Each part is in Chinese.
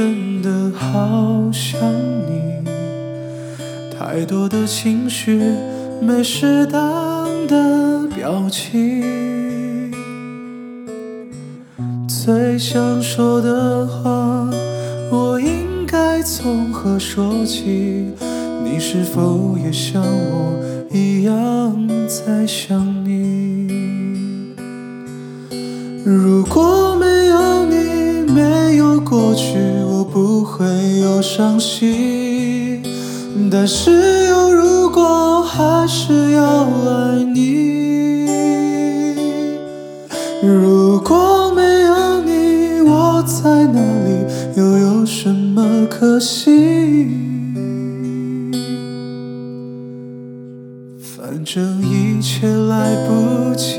真的好想你，太多的情绪没适当的表情，最想说的话，我应该从何说起？你是否也像我一样在想你？如果没有你，没有过去，会有伤心。但是有如果，还是要爱你。如果没有你，我在哪里，又有什么可惜？反正一切来不及，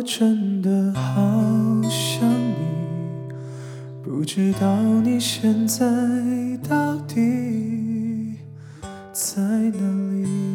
我真的好想你，不知道你现在到底在哪里。